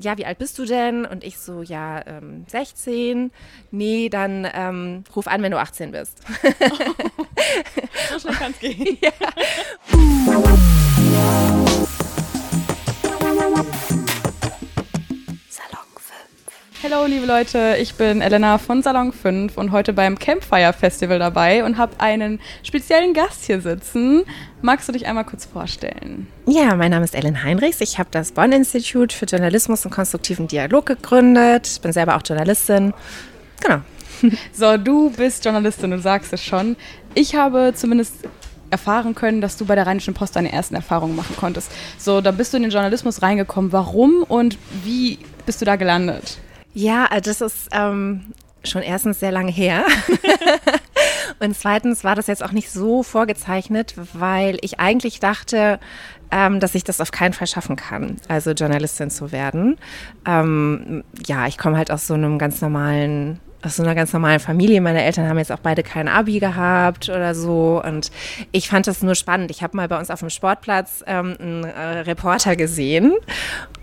ja, wie alt bist du denn? Und ich so, ja, ähm, 16. Nee, dann ähm, ruf an, wenn du 18 bist. so schnell kann es gehen. ja. Hallo liebe Leute, ich bin Elena von Salon 5 und heute beim Campfire Festival dabei und habe einen speziellen Gast hier sitzen. Magst du dich einmal kurz vorstellen? Ja, mein Name ist Ellen Heinrichs. Ich habe das Bonn Institut für Journalismus und konstruktiven Dialog gegründet. Ich bin selber auch Journalistin. Genau. So, du bist Journalistin, du sagst es schon. Ich habe zumindest erfahren können, dass du bei der Rheinischen Post deine ersten Erfahrungen machen konntest. So, da bist du in den Journalismus reingekommen. Warum und wie bist du da gelandet? Ja, äh, das ist ähm, schon erstens sehr lange her. Und zweitens war das jetzt auch nicht so vorgezeichnet, weil ich eigentlich dachte, ähm, dass ich das auf keinen Fall schaffen kann, also Journalistin zu werden. Ähm, ja, ich komme halt aus so einem ganz normalen aus so einer ganz normalen Familie. Meine Eltern haben jetzt auch beide kein Abi gehabt oder so. Und ich fand das nur spannend. Ich habe mal bei uns auf dem Sportplatz ähm, einen äh, Reporter gesehen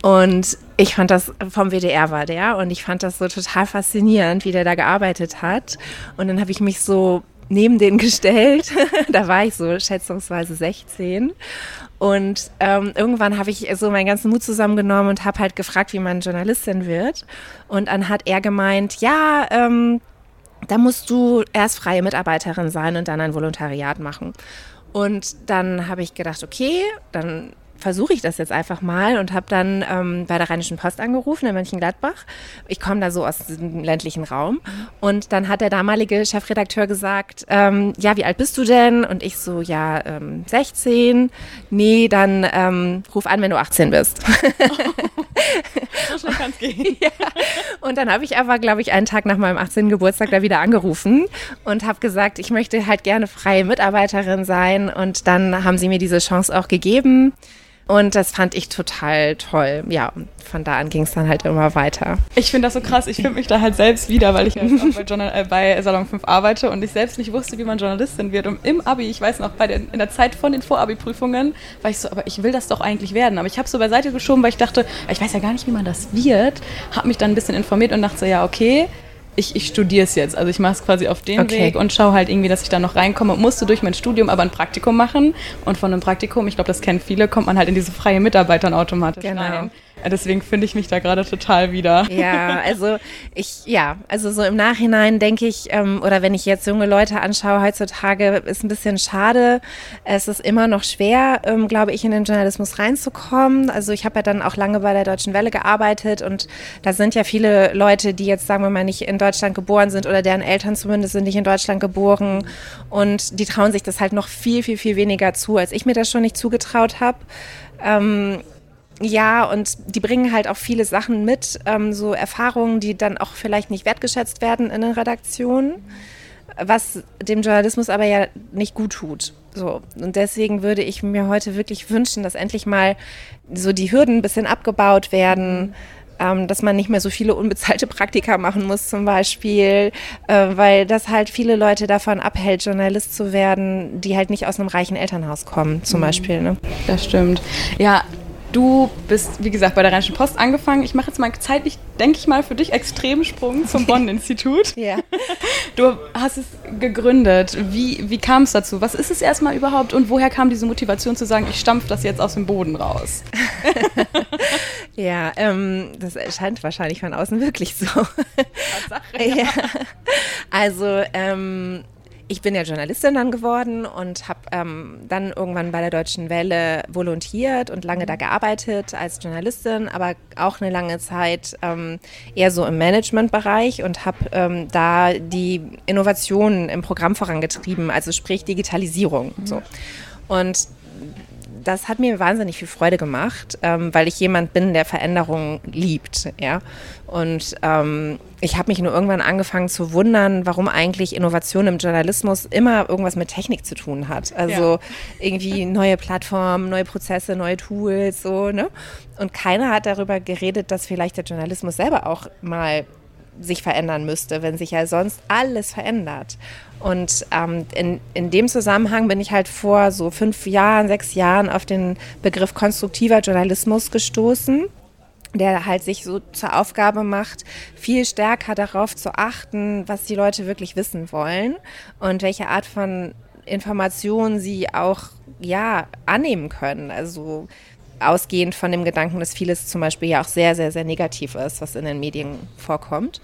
und ich fand das, vom WDR war der, und ich fand das so total faszinierend, wie der da gearbeitet hat. Und dann habe ich mich so neben den gestellt. da war ich so schätzungsweise 16 und ähm, irgendwann habe ich so meinen ganzen Mut zusammengenommen und habe halt gefragt, wie man Journalistin wird. Und dann hat er gemeint, ja, ähm, da musst du erst freie Mitarbeiterin sein und dann ein Volontariat machen. Und dann habe ich gedacht, okay, dann versuche ich das jetzt einfach mal und habe dann ähm, bei der Rheinischen Post angerufen in Mönchengladbach. Ich komme da so aus dem ländlichen Raum. Und dann hat der damalige Chefredakteur gesagt, ähm, ja, wie alt bist du denn? Und ich so, ja, ähm, 16. Nee, dann ähm, ruf an, wenn du 18 bist. so schnell kann es gehen. ja. Und dann habe ich aber, glaube ich, einen Tag nach meinem 18. Geburtstag da wieder angerufen und habe gesagt, ich möchte halt gerne freie Mitarbeiterin sein. Und dann haben sie mir diese Chance auch gegeben. Und das fand ich total toll. Ja, von da an ging es dann halt immer weiter. Ich finde das so krass. Ich finde mich da halt selbst wieder, weil ich ja bei, äh, bei, Salon 5 arbeite und ich selbst nicht wusste, wie man Journalistin wird. Und im Abi, ich weiß noch, bei den, in der Zeit von den Vorabi-Prüfungen, war ich so, aber ich will das doch eigentlich werden. Aber ich habe so beiseite geschoben, weil ich dachte, ich weiß ja gar nicht, wie man das wird. Habe mich dann ein bisschen informiert und dachte so, ja, okay ich, ich studiere es jetzt. Also ich mache es quasi auf den okay. Weg und schaue halt irgendwie, dass ich da noch reinkomme. Musste durch mein Studium aber ein Praktikum machen. Und von einem Praktikum, ich glaube, das kennen viele, kommt man halt in diese freie Mitarbeitern automatisch genau. rein. Deswegen finde ich mich da gerade total wieder. Ja, also ich, ja, also so im Nachhinein denke ich, ähm, oder wenn ich jetzt junge Leute anschaue, heutzutage ist ein bisschen schade. Es ist immer noch schwer, ähm, glaube ich, in den Journalismus reinzukommen. Also ich habe ja dann auch lange bei der Deutschen Welle gearbeitet und da sind ja viele Leute, die jetzt, sagen wir mal, nicht in Deutschland geboren sind oder deren Eltern zumindest sind nicht in Deutschland geboren und die trauen sich das halt noch viel, viel, viel weniger zu, als ich mir das schon nicht zugetraut habe. Ähm, ja, und die bringen halt auch viele Sachen mit, ähm, so Erfahrungen, die dann auch vielleicht nicht wertgeschätzt werden in den Redaktionen, was dem Journalismus aber ja nicht gut tut. So. Und deswegen würde ich mir heute wirklich wünschen, dass endlich mal so die Hürden ein bisschen abgebaut werden. Ähm, dass man nicht mehr so viele unbezahlte Praktika machen muss zum Beispiel, äh, weil das halt viele Leute davon abhält, Journalist zu werden, die halt nicht aus einem reichen Elternhaus kommen zum mhm. Beispiel. Ne? Das stimmt. Ja, Du bist, wie gesagt, bei der Rheinischen Post angefangen. Ich mache jetzt mal zeitlich, denke ich mal, für dich extremen Sprung zum Bonn-Institut. ja. Du hast es gegründet. Wie, wie kam es dazu? Was ist es erstmal überhaupt und woher kam diese Motivation zu sagen, ich stampfe das jetzt aus dem Boden raus? ja, ähm, das erscheint wahrscheinlich von außen wirklich so. Sache, ja. ja. Also, ähm, ich bin ja Journalistin dann geworden und habe ähm, dann irgendwann bei der Deutschen Welle volontiert und lange da mhm. gearbeitet als Journalistin, aber auch eine lange Zeit ähm, eher so im Managementbereich und habe ähm, da die Innovationen im Programm vorangetrieben, also sprich Digitalisierung. Mhm. So. Und das hat mir wahnsinnig viel Freude gemacht, ähm, weil ich jemand bin, der Veränderungen liebt. Ja? Und ähm, ich habe mich nur irgendwann angefangen zu wundern, warum eigentlich Innovation im Journalismus immer irgendwas mit Technik zu tun hat. Also ja. irgendwie neue Plattformen, neue Prozesse, neue Tools, so, ne? Und keiner hat darüber geredet, dass vielleicht der Journalismus selber auch mal sich verändern müsste, wenn sich ja sonst alles verändert. Und ähm, in, in dem Zusammenhang bin ich halt vor so fünf Jahren, sechs Jahren auf den Begriff konstruktiver Journalismus gestoßen der halt sich so zur Aufgabe macht, viel stärker darauf zu achten, was die Leute wirklich wissen wollen und welche Art von Informationen sie auch ja annehmen können. Also ausgehend von dem Gedanken, dass vieles zum Beispiel ja auch sehr, sehr, sehr negativ ist, was in den Medien vorkommt.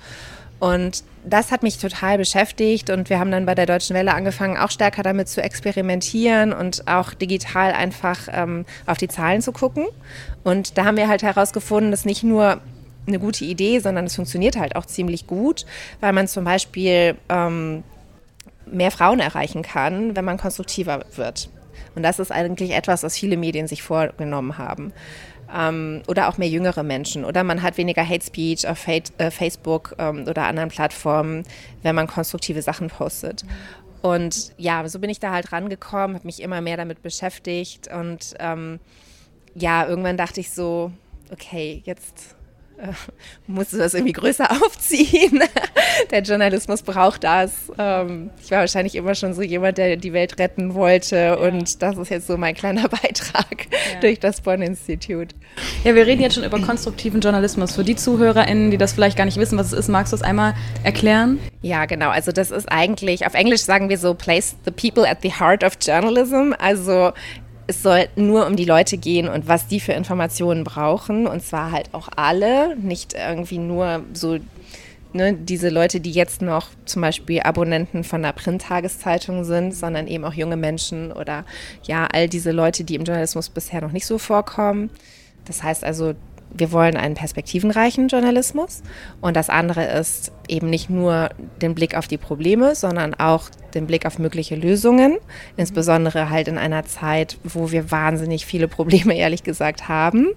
Und das hat mich total beschäftigt und wir haben dann bei der Deutschen Welle angefangen, auch stärker damit zu experimentieren und auch digital einfach ähm, auf die Zahlen zu gucken. Und da haben wir halt herausgefunden, dass nicht nur eine gute Idee, sondern es funktioniert halt auch ziemlich gut, weil man zum Beispiel ähm, mehr Frauen erreichen kann, wenn man konstruktiver wird. Und das ist eigentlich etwas, was viele Medien sich vorgenommen haben. Ähm, oder auch mehr jüngere Menschen. Oder man hat weniger Hate Speech auf äh, Facebook ähm, oder anderen Plattformen, wenn man konstruktive Sachen postet. Und ja, so bin ich da halt rangekommen, habe mich immer mehr damit beschäftigt. Und ähm, ja, irgendwann dachte ich so, okay, jetzt äh, musst du das irgendwie größer aufziehen. der Journalismus braucht das. Ähm, ich war wahrscheinlich immer schon so jemand, der die Welt retten wollte ja. und das ist jetzt so mein kleiner Beitrag ja. durch das Bonn-Institut. Ja, wir reden jetzt schon über konstruktiven Journalismus. Für die ZuhörerInnen, die das vielleicht gar nicht wissen, was es ist, magst du es einmal erklären? Ja, genau. Also das ist eigentlich, auf Englisch sagen wir so, place the people at the heart of journalism. Also es soll nur um die Leute gehen und was die für Informationen brauchen. Und zwar halt auch alle, nicht irgendwie nur so ne, diese Leute, die jetzt noch zum Beispiel Abonnenten von einer Print-Tageszeitung sind, sondern eben auch junge Menschen oder ja, all diese Leute, die im Journalismus bisher noch nicht so vorkommen. Das heißt also, wir wollen einen perspektivenreichen Journalismus. Und das andere ist eben nicht nur den Blick auf die Probleme, sondern auch den Blick auf mögliche Lösungen. Insbesondere halt in einer Zeit, wo wir wahnsinnig viele Probleme, ehrlich gesagt, haben.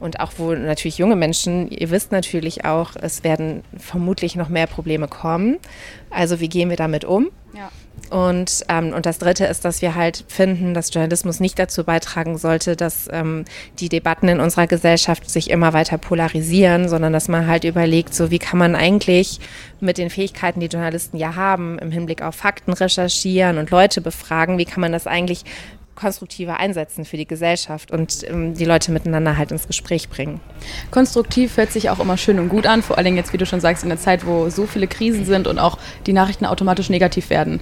Und auch wo natürlich junge Menschen, ihr wisst natürlich auch, es werden vermutlich noch mehr Probleme kommen. Also wie gehen wir damit um? Ja. Und, ähm, und das Dritte ist, dass wir halt finden, dass Journalismus nicht dazu beitragen sollte, dass ähm, die Debatten in unserer Gesellschaft sich immer weiter polarisieren, sondern dass man halt überlegt, so wie kann man eigentlich mit den Fähigkeiten, die Journalisten ja haben, im Hinblick auf Fakten recherchieren und Leute befragen, wie kann man das eigentlich konstruktiver einsetzen für die Gesellschaft und ähm, die Leute miteinander halt ins Gespräch bringen. Konstruktiv hört sich auch immer schön und gut an, vor allem jetzt, wie du schon sagst, in der Zeit, wo so viele Krisen sind und auch die Nachrichten automatisch negativ werden.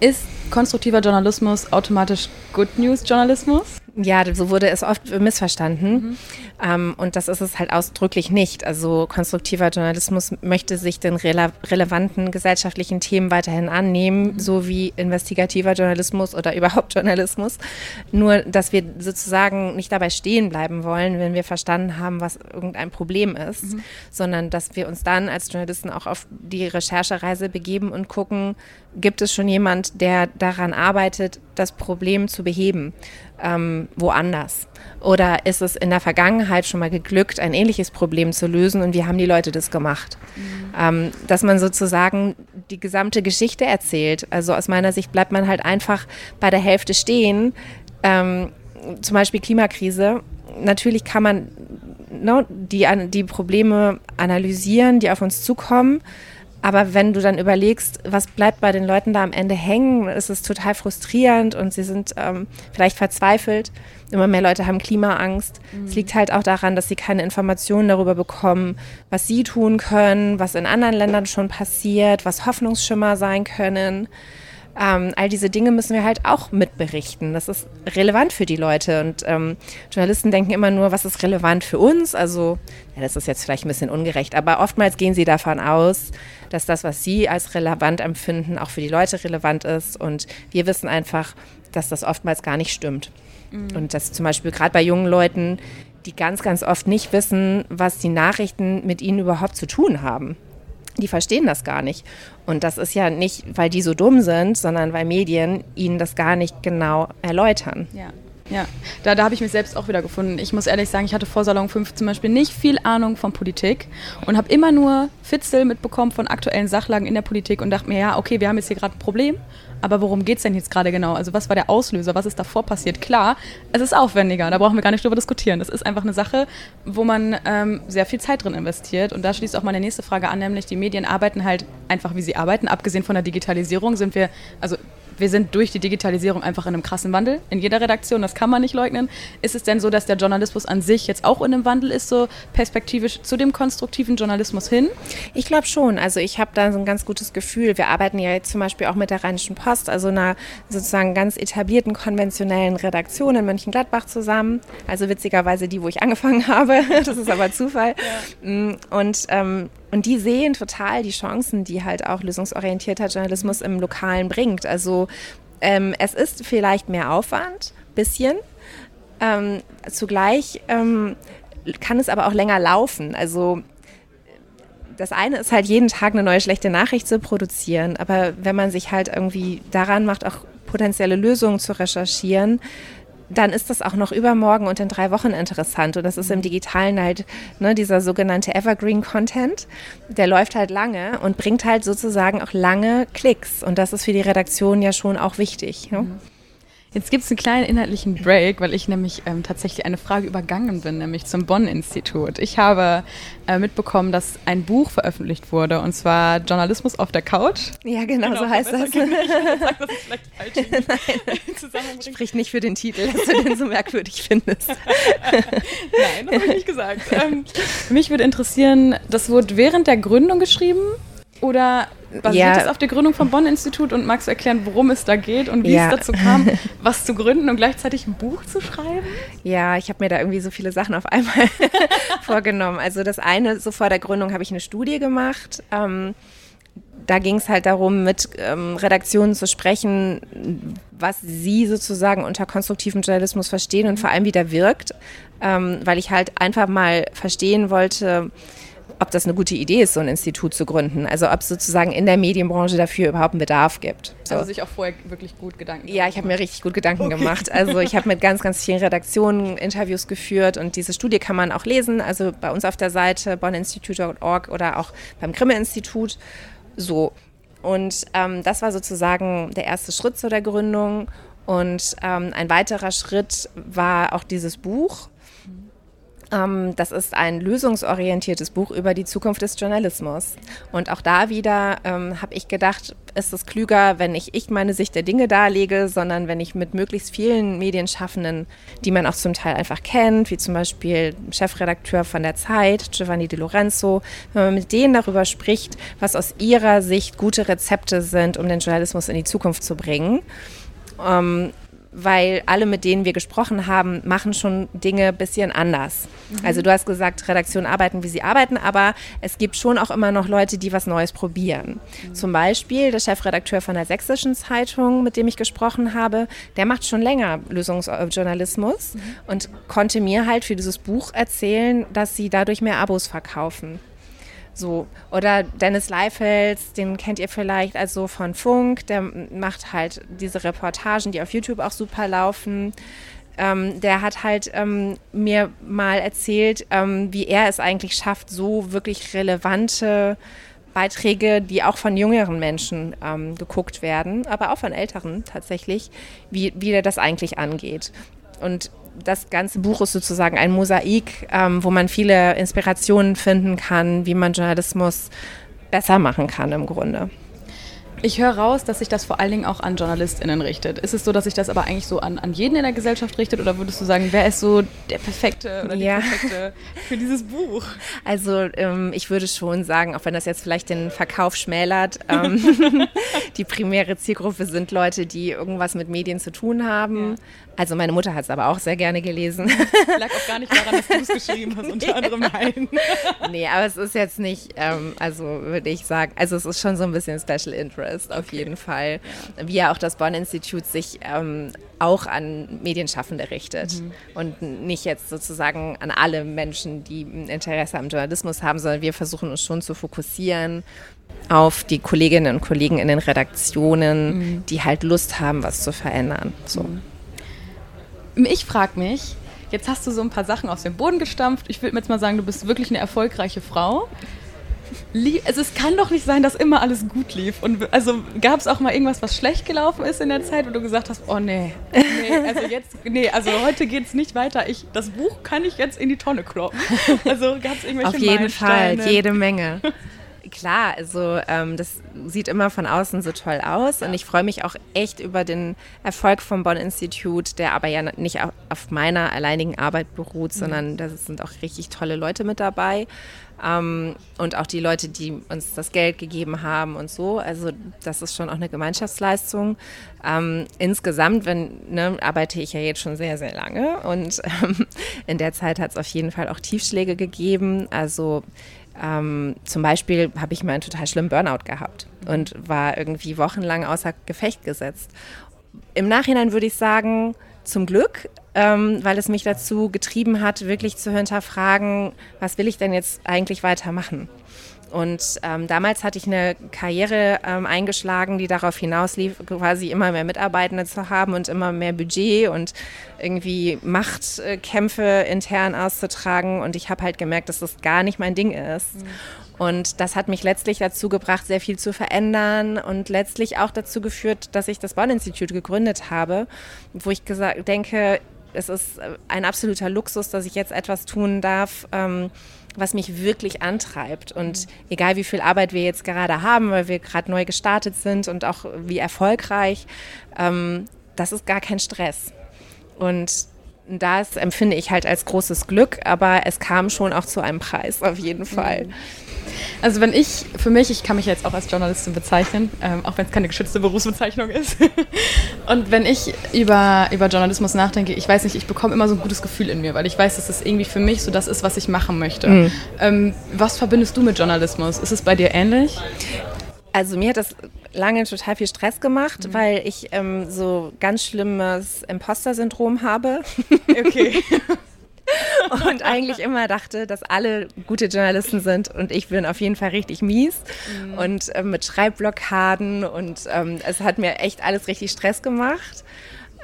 Ist konstruktiver Journalismus automatisch Good News Journalismus? Ja, so wurde es oft missverstanden. Mhm. Ähm, und das ist es halt ausdrücklich nicht. Also konstruktiver Journalismus möchte sich den rele relevanten gesellschaftlichen Themen weiterhin annehmen, mhm. so wie investigativer Journalismus oder überhaupt Journalismus. Nur, dass wir sozusagen nicht dabei stehen bleiben wollen, wenn wir verstanden haben, was irgendein Problem ist, mhm. sondern dass wir uns dann als Journalisten auch auf die Recherchereise begeben und gucken, gibt es schon jemand, der daran arbeitet, das Problem zu beheben? ähm, woanders? Oder ist es in der Vergangenheit schon mal geglückt, ein ähnliches Problem zu lösen und wie haben die Leute das gemacht? Mhm. Ähm, dass man sozusagen die gesamte Geschichte erzählt. Also aus meiner Sicht bleibt man halt einfach bei der Hälfte stehen. Ähm, zum Beispiel Klimakrise. Natürlich kann man no, ne, die, die Probleme analysieren, die auf uns zukommen. Aber wenn du dann überlegst, was bleibt bei den Leuten da am Ende hängen, ist es total frustrierend und sie sind ähm, vielleicht verzweifelt. Immer mehr Leute haben Klimaangst. Mhm. Es liegt halt auch daran, dass sie keine Informationen darüber bekommen, was sie tun können, was in anderen Ländern schon passiert, was Hoffnungsschimmer sein können. Ähm, all diese Dinge müssen wir halt auch mitberichten. Das ist relevant für die Leute. Und ähm, Journalisten denken immer nur, was ist relevant für uns? Also, ja, das ist jetzt vielleicht ein bisschen ungerecht, aber oftmals gehen sie davon aus, dass das, was sie als relevant empfinden, auch für die Leute relevant ist. Und wir wissen einfach, dass das oftmals gar nicht stimmt. Mhm. Und dass zum Beispiel gerade bei jungen Leuten, die ganz, ganz oft nicht wissen, was die Nachrichten mit ihnen überhaupt zu tun haben die verstehen das gar nicht. Und das ist ja nicht, weil die so dumm sind, sondern weil Medien ihnen das gar nicht genau erläutern. Ja. Ja, da, da habe ich mich selbst auch wieder gefunden. Ich muss ehrlich sagen, ich hatte vor Salon 5 zum Beispiel nicht viel Ahnung von Politik und habe immer nur Fitzel mitbekommen von aktuellen Sachlagen in der Politik und dachte mir, ja, okay, wir haben jetzt hier gerade ein Problem, aber worum geht es denn jetzt gerade genau? Also was war der Auslöser? Was ist davor passiert? Klar, es ist aufwendiger, da brauchen wir gar nicht drüber diskutieren. Das ist einfach eine Sache, wo man ähm, sehr viel Zeit drin investiert. Und da schließt auch meine nächste Frage an, nämlich die Medien arbeiten halt einfach, wie sie arbeiten. Abgesehen von der Digitalisierung sind wir, also wir sind durch die Digitalisierung einfach in einem krassen Wandel, in jeder Redaktion, das kann man nicht leugnen. Ist es denn so, dass der Journalismus an sich jetzt auch in einem Wandel ist, so perspektivisch zu dem konstruktiven Journalismus hin? Ich glaube schon. Also ich habe da so ein ganz gutes Gefühl. Wir arbeiten ja jetzt zum Beispiel auch mit der Rheinischen Post, also einer sozusagen ganz etablierten konventionellen Redaktion in Mönchengladbach zusammen. Also witzigerweise die, wo ich angefangen habe. Das ist aber Zufall. Ja. Mm, und ähm, und die sehen total die Chancen, die halt auch lösungsorientierter Journalismus im Lokalen bringt. Also ähm, es ist vielleicht mehr Aufwand, bisschen. Ähm, zugleich ähm, kann es aber auch länger laufen. Also das eine ist halt jeden Tag eine neue schlechte Nachricht zu produzieren, aber wenn man sich halt irgendwie daran macht, auch potenzielle Lösungen zu recherchieren, dann ist das auch noch übermorgen und in drei Wochen interessant. Und das ist im Digitalen halt ne, dieser sogenannte Evergreen Content. Der läuft halt lange und bringt halt sozusagen auch lange Klicks. Und das ist für die Redaktion ja schon auch wichtig. Ne? Mhm. Jetzt gibt es einen kleinen inhaltlichen Break, weil ich nämlich ähm, tatsächlich eine Frage übergangen bin, nämlich zum Bonn-Institut. Ich habe äh, mitbekommen, dass ein Buch veröffentlicht wurde, und zwar Journalismus auf der Couch. Ja, genau, genau so heißt das. Ist Nein, Sprich nicht für den Titel, dass du den so merkwürdig findest. Nein, das habe ich nicht gesagt. Ähm, mich würde interessieren, das wurde während der Gründung geschrieben oder basiert ja. das auf der Gründung vom Bonn-Institut und magst du erklären, worum es da geht und wie ja. es dazu kam, was zu gründen und gleichzeitig ein Buch zu schreiben? Ja, ich habe mir da irgendwie so viele Sachen auf einmal vorgenommen. Also das eine, so vor der Gründung habe ich eine Studie gemacht. Ähm, da ging es halt darum, mit ähm, Redaktionen zu sprechen, was sie sozusagen unter konstruktivem Journalismus verstehen und vor allem wie der wirkt, ähm, weil ich halt einfach mal verstehen wollte, ob das eine gute Idee ist, so ein Institut zu gründen. Also ob es sozusagen in der Medienbranche dafür überhaupt einen Bedarf gibt. So. Also sich auch vorher wirklich gut Gedanken gemacht. Ja, ich habe mir richtig gut Gedanken okay. gemacht. Also ich habe mit ganz, ganz vielen Redaktionen Interviews geführt und diese Studie kann man auch lesen. Also bei uns auf der Seite bonninstitute.org oder auch beim Grimme-Institut. So. Und ähm, das war sozusagen der erste Schritt zu der Gründung. Und ähm, ein weiterer Schritt war auch dieses Buch das ist ein lösungsorientiertes Buch über die Zukunft des Journalismus. Und auch da wieder ähm, habe ich gedacht, ist es klüger, wenn nicht ich meine Sicht der Dinge darlege, sondern wenn ich mit möglichst vielen Medienschaffenden, die man auch zum Teil einfach kennt, wie zum Beispiel Chefredakteur von der Zeit, Giovanni Di Lorenzo, wenn man mit denen darüber spricht, was aus ihrer Sicht gute Rezepte sind, um den Journalismus in die Zukunft zu bringen. Ähm, weil alle, mit denen wir gesprochen haben, machen schon Dinge ein bisschen anders. Mhm. Also du hast gesagt, Redaktionen arbeiten, wie sie arbeiten, aber es gibt schon auch immer noch Leute, die was Neues probieren. Mhm. Zum Beispiel der Chefredakteur von der Sächsischen Zeitung, mit dem ich gesprochen habe, der macht schon länger Lösungsjournalismus mhm. und konnte mir halt für dieses Buch erzählen, dass sie dadurch mehr Abos verkaufen. So. Oder Dennis Leifels, den kennt ihr vielleicht also von Funk, der macht halt diese Reportagen, die auf YouTube auch super laufen. Ähm, der hat halt ähm, mir mal erzählt, ähm, wie er es eigentlich schafft, so wirklich relevante Beiträge, die auch von jüngeren Menschen ähm, geguckt werden, aber auch von älteren tatsächlich, wie, wie er das eigentlich angeht. Und das ganze Buch ist sozusagen ein Mosaik, ähm, wo man viele Inspirationen finden kann, wie man Journalismus besser machen kann im Grunde. Ich höre raus, dass sich das vor allen Dingen auch an JournalistInnen richtet. Ist es so, dass sich das aber eigentlich so an, an jeden in der Gesellschaft richtet oder würdest du sagen, wer ist so der Perfekte oder die ja. Perfekte für dieses Buch? Also ähm, ich würde schon sagen, auch wenn das jetzt vielleicht den Verkauf schmälert, ähm, die primäre Zielgruppe sind Leute, die irgendwas mit Medien zu tun haben. Ja. Also meine Mutter hat es aber auch sehr gerne gelesen. Lag auch gar nicht daran, dass du es geschrieben hast, unter anderem nein. nee, aber es ist jetzt nicht, ähm, also würde ich sagen, also es ist schon so ein bisschen Special Interest auf okay. jeden Fall. Wie ja auch das Bonn-Institut sich ähm, auch an Medienschaffende richtet mhm. und nicht jetzt sozusagen an alle Menschen, die Interesse am Journalismus haben, sondern wir versuchen uns schon zu fokussieren auf die Kolleginnen und Kollegen in den Redaktionen, mhm. die halt Lust haben, was zu verändern. So. Mhm ich frage mich, jetzt hast du so ein paar Sachen aus dem Boden gestampft. Ich würde jetzt mal sagen, du bist wirklich eine erfolgreiche Frau. Also es kann doch nicht sein, dass immer alles gut lief. Und also gab es auch mal irgendwas, was schlecht gelaufen ist in der Zeit, wo du gesagt hast, oh nee, nee, also jetzt, nee, also heute geht es nicht weiter. Ich, das Buch kann ich jetzt in die Tonne kloppen. Also gab es irgendwelche Auf jeden Fall, jede Menge. Klar, also ähm, das sieht immer von außen so toll aus und ich freue mich auch echt über den Erfolg vom Bonn-Institut, der aber ja nicht auf, auf meiner alleinigen Arbeit beruht, mhm. sondern da sind auch richtig tolle Leute mit dabei. Ähm, und auch die Leute, die uns das Geld gegeben haben und so. Also das ist schon auch eine Gemeinschaftsleistung. Ähm, insgesamt wenn, ne, arbeite ich ja jetzt schon sehr, sehr lange und ähm, in der Zeit hat es auf jeden Fall auch Tiefschläge gegeben. Also ähm, zum Beispiel habe ich mal einen total schlimmen Burnout gehabt und war irgendwie wochenlang außer Gefecht gesetzt. Im Nachhinein würde ich sagen, zum Glück, ähm, weil es mich dazu getrieben hat, wirklich zu hinterfragen, was will ich denn jetzt eigentlich weitermachen? Und ähm, damals hatte ich eine Karriere ähm, eingeschlagen, die darauf hinauslief, quasi immer mehr Mitarbeitende zu haben und immer mehr Budget und irgendwie Machtkämpfe intern auszutragen. Und ich habe halt gemerkt, dass das gar nicht mein Ding ist. Mhm. Und das hat mich letztlich dazu gebracht, sehr viel zu verändern und letztlich auch dazu geführt, dass ich das Bonn-Institut gegründet habe, wo ich gesagt, denke, es ist ein absoluter Luxus, dass ich jetzt etwas tun darf, ähm, was mich wirklich antreibt. Und egal wie viel Arbeit wir jetzt gerade haben, weil wir gerade neu gestartet sind und auch wie erfolgreich, ähm, das ist gar kein Stress. Und das empfinde ich halt als großes Glück, aber es kam schon auch zu einem Preis, auf jeden Fall. Mhm. Also wenn ich, für mich, ich kann mich jetzt auch als Journalistin bezeichnen, ähm, auch wenn es keine geschützte Berufsbezeichnung ist. Und wenn ich über, über Journalismus nachdenke, ich weiß nicht, ich bekomme immer so ein gutes Gefühl in mir, weil ich weiß, dass es irgendwie für mich so das ist, was ich machen möchte. Mhm. Ähm, was verbindest du mit Journalismus? Ist es bei dir ähnlich? Also mir hat das lange total viel Stress gemacht, mhm. weil ich ähm, so ganz schlimmes Imposter-Syndrom habe. Okay. und eigentlich immer dachte, dass alle gute Journalisten sind und ich bin auf jeden Fall richtig mies mhm. und äh, mit Schreibblockaden und ähm, es hat mir echt alles richtig Stress gemacht.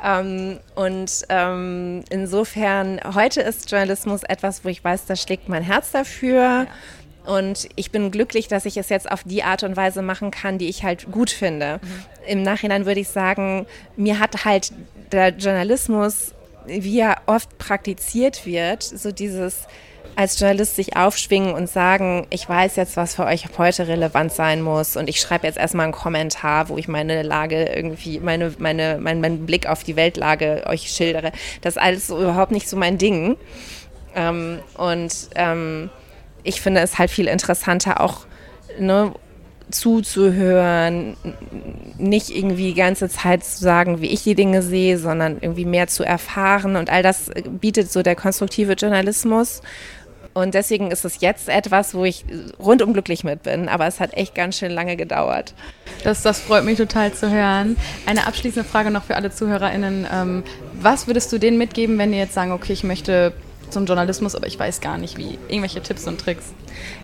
Ähm, und ähm, insofern, heute ist Journalismus etwas, wo ich weiß, da schlägt mein Herz dafür. Ja. Und ich bin glücklich, dass ich es jetzt auf die Art und Weise machen kann, die ich halt gut finde. Mhm. Im Nachhinein würde ich sagen, mir hat halt der Journalismus wie er oft praktiziert wird, so dieses als Journalist sich aufschwingen und sagen, ich weiß jetzt, was für euch heute relevant sein muss und ich schreibe jetzt erstmal einen Kommentar, wo ich meine Lage irgendwie, meine, meine, mein, meinen Blick auf die Weltlage euch schildere. Das ist alles so überhaupt nicht so mein Ding. Ähm, und ähm, ich finde es halt viel interessanter, auch ne, zuzuhören, nicht irgendwie die ganze Zeit zu sagen, wie ich die Dinge sehe, sondern irgendwie mehr zu erfahren. Und all das bietet so der konstruktive Journalismus. Und deswegen ist es jetzt etwas, wo ich rundum glücklich mit bin. Aber es hat echt ganz schön lange gedauert. Das, das freut mich total zu hören. Eine abschließende Frage noch für alle ZuhörerInnen. Ähm, was würdest du denen mitgeben, wenn die jetzt sagen, okay, ich möchte zum Journalismus, aber ich weiß gar nicht wie. Irgendwelche Tipps und Tricks?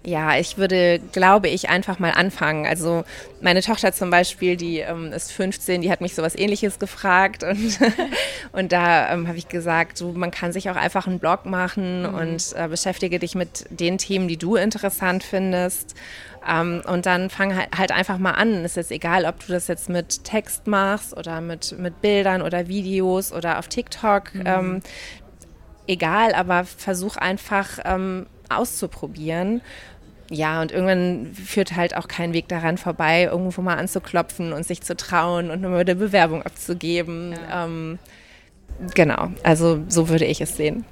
Ja, ich würde, glaube ich, einfach mal anfangen. Also meine Tochter zum Beispiel, die ähm, ist 15, die hat mich sowas ähnliches gefragt und, und da ähm, habe ich gesagt, so, man kann sich auch einfach einen Blog machen mhm. und äh, beschäftige dich mit den Themen, die du interessant findest. Um, ähm, und dann fang halt, halt, einfach mal an. Es ist egal, ob du das jetzt mit Text machst oder mit, mit Bildern oder Videos oder auf TikTok. Mhm. Ähm, egal, aber versuch einfach ähm, auszuprobieren. Ja, und irgendwann führt halt auch kein Weg daran vorbei, irgendwo mal anzuklopfen und sich zu trauen und nur eine Bewerbung abzugeben. Ja. Ähm, genau, also so würde ich es sehen.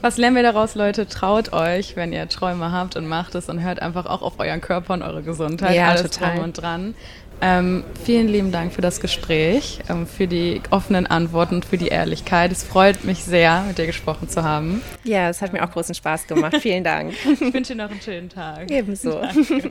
Was lernen wir daraus, Leute? Traut euch, wenn ihr Träume habt und macht es und hört einfach auch auf euren Körper und eure Gesundheit. Ja, alles total. drum und dran. Ähm, vielen lieben Dank für das Gespräch, ähm, für die offenen Antworten, für die Ehrlichkeit. Es freut mich sehr, mit dir gesprochen zu haben. Ja, es hat mir auch großen Spaß gemacht. Vielen Dank. Ich wünsche dir noch einen schönen Tag. Ebenso. Danke.